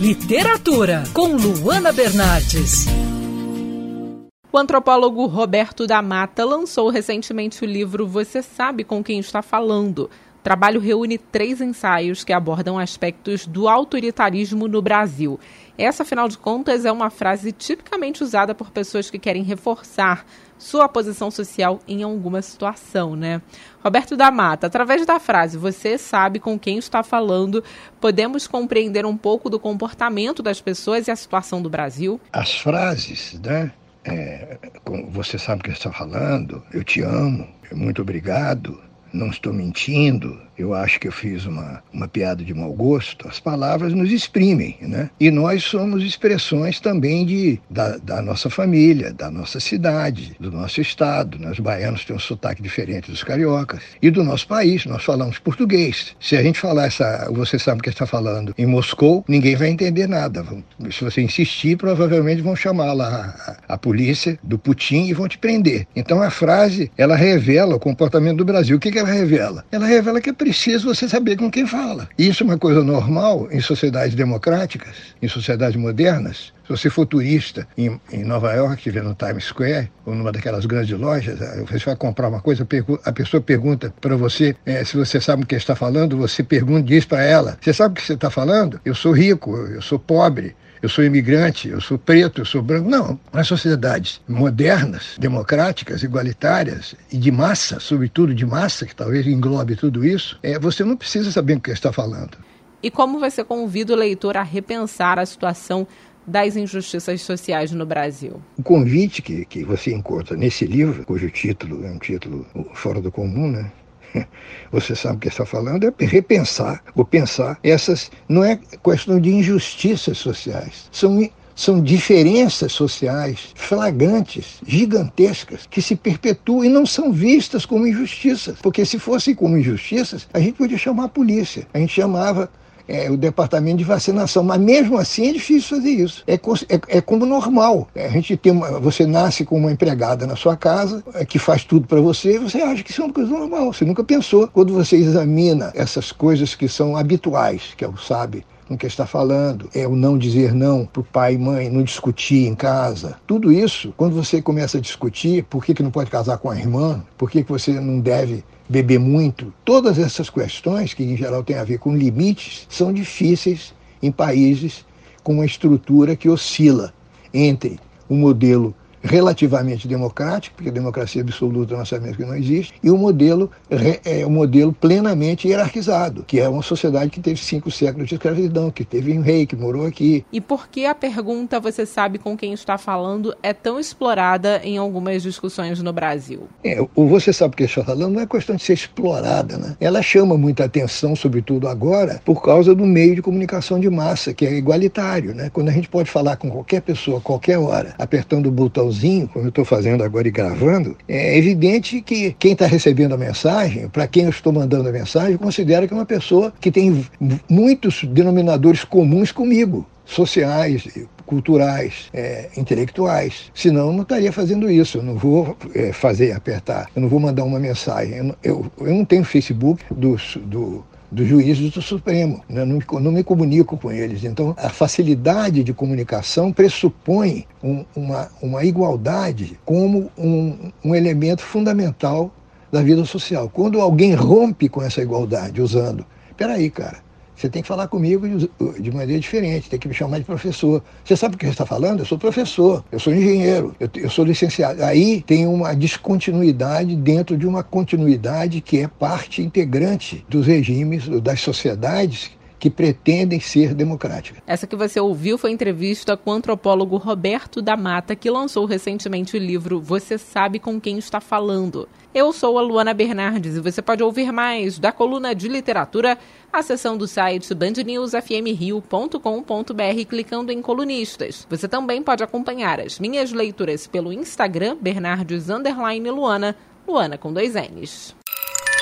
Literatura, com Luana Bernardes. O antropólogo Roberto da Mata lançou recentemente o livro Você Sabe com Quem Está Falando. O trabalho reúne três ensaios que abordam aspectos do autoritarismo no Brasil. Essa, afinal de contas, é uma frase tipicamente usada por pessoas que querem reforçar sua posição social em alguma situação, né? Roberto da Mata, através da frase você sabe com quem está falando, podemos compreender um pouco do comportamento das pessoas e a situação do Brasil? As frases, né? É, você sabe o que está falando, eu te amo, muito obrigado, não estou mentindo, eu acho que eu fiz uma, uma piada de mau gosto, as palavras nos exprimem, né? E nós somos expressões também de, da, da nossa família, da nossa cidade, do nosso estado. Né? Os baianos têm um sotaque diferente dos cariocas. E do nosso país, nós falamos português. Se a gente falar essa, você sabe o que está falando, em Moscou, ninguém vai entender nada. Se você insistir, provavelmente vão chamar lá a, a polícia do Putin e vão te prender. Então a frase, ela revela o comportamento do Brasil. O que, que ela revela? Ela revela que é preciso você saber com quem fala. Isso é uma coisa normal em sociedades democráticas, em sociedades modernas. Se você for turista em, em Nova York, estiver no Times Square, ou numa daquelas grandes lojas, eh, você vai comprar uma coisa, a pessoa pergunta para você é, se você sabe o que está falando, você pergunta, diz para ela: Você sabe o que você está falando? Eu sou rico, eu sou pobre eu sou imigrante, eu sou preto, eu sou branco. Não. Nas sociedades modernas, democráticas, igualitárias e de massa, sobretudo de massa, que talvez englobe tudo isso, é, você não precisa saber o que está falando. E como você convida o leitor a repensar a situação das injustiças sociais no Brasil? O convite que, que você encontra nesse livro, cujo título é um título fora do comum, né? você sabe o que está falando, é repensar ou pensar essas. Não é questão de injustiças sociais, são são diferenças sociais flagrantes, gigantescas, que se perpetuam e não são vistas como injustiças. Porque se fossem como injustiças, a gente podia chamar a polícia, a gente chamava é, o departamento de vacinação. Mas mesmo assim é difícil fazer isso. É, é, é como normal. É, a gente tem uma, você nasce com uma empregada na sua casa é, que faz tudo para você você acha que isso é uma coisa normal. Você nunca pensou. Quando você examina essas coisas que são habituais, que é o sabe, com que está falando, é o não dizer não para o pai e mãe, não discutir em casa. Tudo isso, quando você começa a discutir por que, que não pode casar com a irmã, por que, que você não deve beber muito, todas essas questões, que em geral têm a ver com limites, são difíceis em países com uma estrutura que oscila entre o modelo relativamente democrático, porque democracia absoluta nós sabemos que não existe, e o um modelo é um modelo plenamente hierarquizado, que é uma sociedade que teve cinco séculos de escravidão, que teve um rei que morou aqui. E por que a pergunta você sabe com quem está falando é tão explorada em algumas discussões no Brasil? É, o você sabe o que está falando não é questão de ser explorada, né? Ela chama muita atenção, sobretudo agora, por causa do meio de comunicação de massa, que é igualitário, né? Quando a gente pode falar com qualquer pessoa, a qualquer hora, apertando o botão como eu estou fazendo agora e gravando, é evidente que quem está recebendo a mensagem, para quem eu estou mandando a mensagem, considera que é uma pessoa que tem muitos denominadores comuns comigo, sociais, culturais, é, intelectuais. Senão, eu não estaria fazendo isso. Eu não vou é, fazer apertar, eu não vou mandar uma mensagem. Eu, eu, eu não tenho Facebook do dos juízes do Supremo. Né? Não, não, me comunico com eles. Então, a facilidade de comunicação pressupõe um, uma, uma igualdade como um, um elemento fundamental da vida social. Quando alguém rompe com essa igualdade usando, peraí, cara, você tem que falar comigo de, maneira diferente, tem que me chamar de professor. Você sabe o que você está falando? Eu sou professor, eu sou engenheiro, eu, eu sou licenciado. Aí tem uma descontinuidade dentro de uma continuidade que é parte integrante dos regimes, das sociedades que pretendem ser democráticas. Essa que você ouviu foi entrevista com o antropólogo Roberto da Mata, que lançou recentemente o livro Você Sabe Com Quem Está Falando. Eu sou a Luana Bernardes e você pode ouvir mais da coluna de literatura acessando do site bandnewsfmrio.com.br clicando em colunistas. Você também pode acompanhar as minhas leituras pelo Instagram Bernardes Luana, Luana com dois N's.